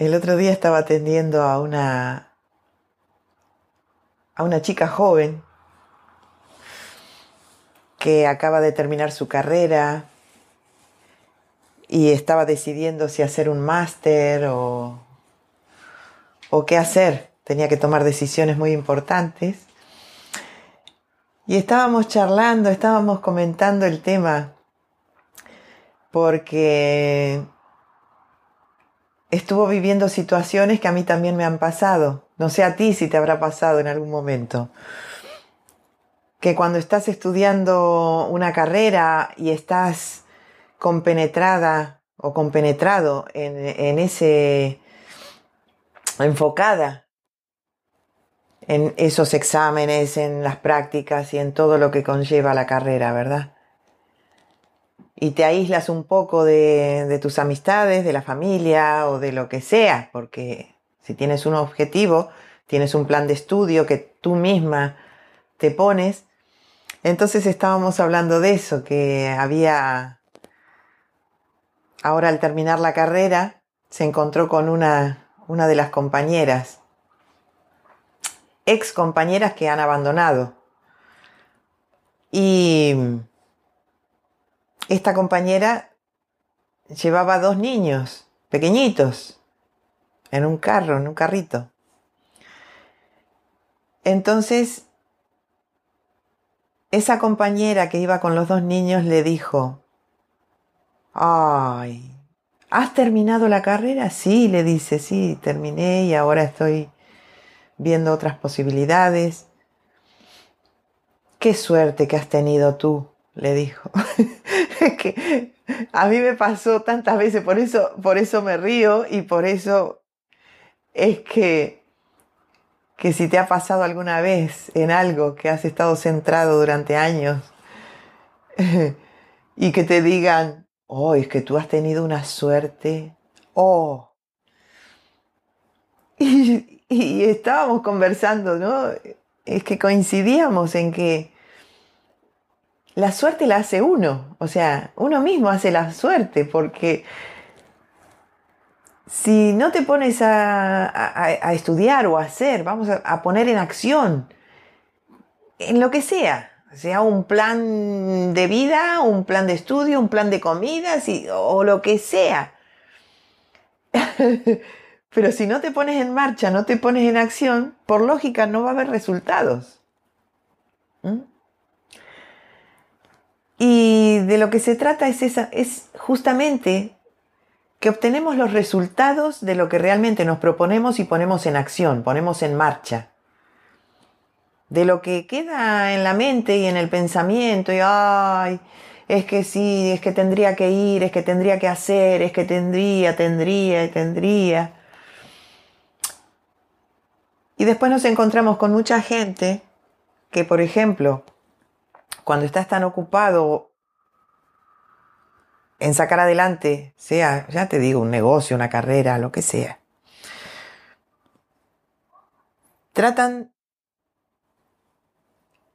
El otro día estaba atendiendo a una a una chica joven que acaba de terminar su carrera y estaba decidiendo si hacer un máster o, o qué hacer. Tenía que tomar decisiones muy importantes. Y estábamos charlando, estábamos comentando el tema, porque estuvo viviendo situaciones que a mí también me han pasado. No sé a ti si te habrá pasado en algún momento. Que cuando estás estudiando una carrera y estás compenetrada o compenetrado en, en ese enfocada en esos exámenes, en las prácticas y en todo lo que conlleva la carrera, ¿verdad? Y te aíslas un poco de, tus amistades, de la familia o de lo que sea, porque si tienes un objetivo, tienes un plan de estudio que tú misma te pones, entonces estábamos hablando de eso, que había, ahora al terminar la carrera, se encontró con una, una de las compañeras, ex compañeras que han abandonado. Y esta compañera llevaba dos niños pequeñitos en un carro, en un carrito. Entonces, esa compañera que iba con los dos niños le dijo, ay, ¿has terminado la carrera? Sí, le dice, sí, terminé y ahora estoy viendo otras posibilidades. Qué suerte que has tenido tú, le dijo. que a mí me pasó tantas veces, por eso, por eso me río y por eso es que, que si te ha pasado alguna vez en algo que has estado centrado durante años y que te digan, oh, es que tú has tenido una suerte, oh. Y, y estábamos conversando, ¿no? Es que coincidíamos en que la suerte la hace uno, o sea, uno mismo hace la suerte, porque si no te pones a, estudiar o a hacer, vamos a, poner en acción, en lo que sea, sea un plan de vida, un plan de estudio, un plan de comidas o lo que sea. Pero si no te pones en marcha, no te pones en acción, por lógica no va a haber resultados. ¿Mm? Y de lo que se trata es, esa, es justamente que obtenemos los resultados de lo que realmente nos proponemos y ponemos en acción, ponemos en marcha. De lo que queda en la mente y en el pensamiento, y ay, es que sí, es que tendría que ir, es que tendría que hacer, es que tendría, tendría, tendría. Y después nos encontramos con mucha gente que, por ejemplo, cuando estás tan ocupado en sacar adelante, sea, ya te digo, un negocio, una carrera, lo que sea, tratan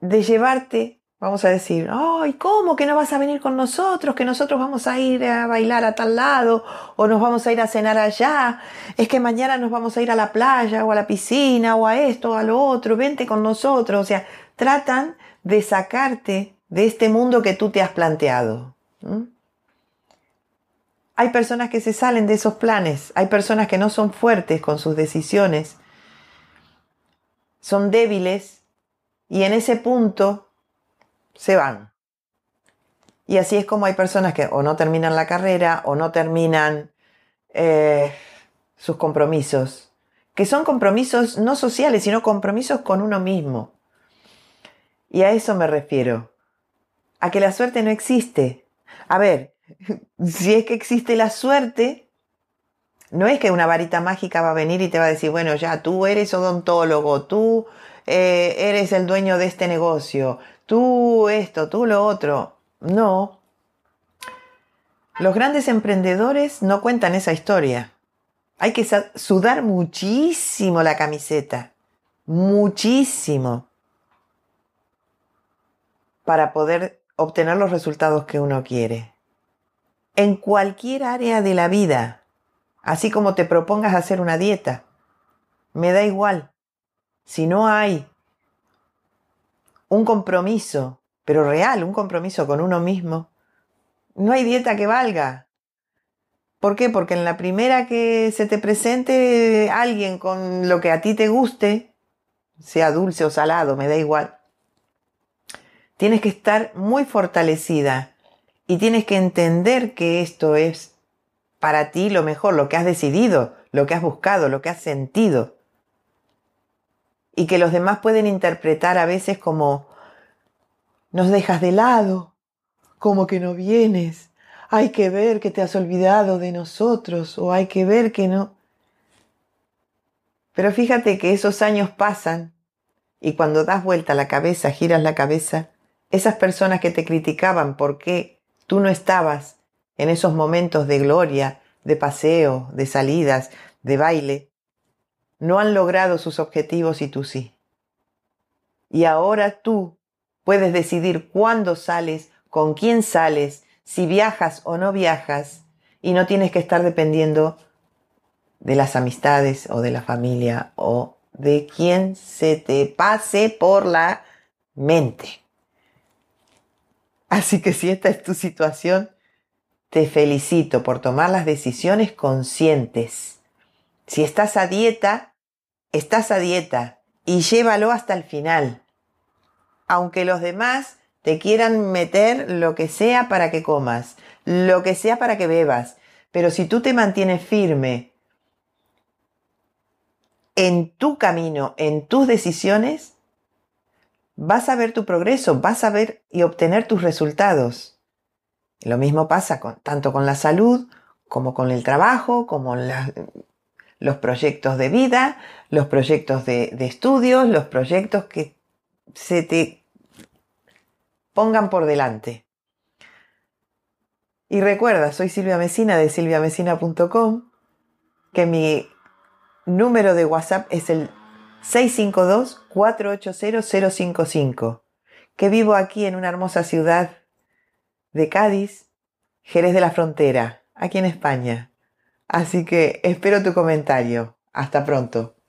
de llevarte, vamos a decir, ay, ¿cómo que no vas a venir con nosotros? Que nosotros vamos a ir a bailar a tal lado o nos vamos a ir a cenar allá. Es que mañana nos vamos a ir a la playa o a la piscina o a esto o a lo otro. Vente con nosotros. O sea, tratan de sacarte de este mundo que tú te has planteado. Hay personas que se salen de esos planes, hay personas que no son fuertes con sus decisiones, son débiles y en ese punto se van. Y así es como hay personas que o no terminan la carrera o no terminan eh, sus compromisos, que son compromisos no sociales, sino compromisos con uno mismo. Y a eso me refiero, a que la suerte no existe. A ver, si es que existe la suerte, No es que una varita mágica va a venir y te va a decir, bueno, ya tú eres odontólogo, tú eh, eres el dueño de este negocio, tú esto, tú lo otro. No. Los grandes emprendedores no cuentan esa historia. Hay que sudar muchísimo la camiseta, muchísimo, para poder obtener los resultados que uno quiere. En cualquier área de la vida, así como te propongas hacer una dieta, me da igual. Si no hay un compromiso, pero real, un compromiso con uno mismo, no hay dieta que valga. ¿Por qué? Porque en la primera que se te presente alguien con lo que a ti te guste, sea dulce o salado, me da igual, tienes que estar muy fortalecida y tienes que entender que esto es para ti lo mejor, lo que has decidido, lo que has buscado, lo que has sentido. Y que los demás pueden interpretar a veces como nos dejas de lado, como que no vienes, hay que ver que te has olvidado de nosotros o hay que ver que no. Pero fíjate que esos años pasan y cuando das vuelta la cabeza, giras la cabeza, esas personas que te criticaban porque tú no estabas en esos momentos de gloria, de paseo, de salidas, de baile, no han logrado sus objetivos y tú sí. Y ahora tú puedes decidir cuándo sales, con quién sales, si viajas o no viajas y no tienes que estar dependiendo de las amistades o de la familia o de quien se te pase por la mente. Así que si esta es tu situación, te felicito por tomar las decisiones conscientes. Si estás a dieta, estás a dieta y llévalo hasta el final. Aunque los demás te quieran meter lo que sea para que comas, lo que sea para que bebas. Pero si tú te mantienes firme en tu camino, en tus decisiones, vas a ver tu progreso, vas a ver y obtener tus resultados. Lo mismo pasa tanto con la salud como con el trabajo, como los proyectos de vida, los proyectos de, de estudios, los proyectos que se te pongan por delante. Y recuerda, soy Silvia Mesina de silviamesina.com, que mi número de WhatsApp es el 652-480-055, que vivo aquí en una hermosa ciudad de Cádiz, Jerez de la Frontera, aquí en España. Así que espero tu comentario. Hasta pronto.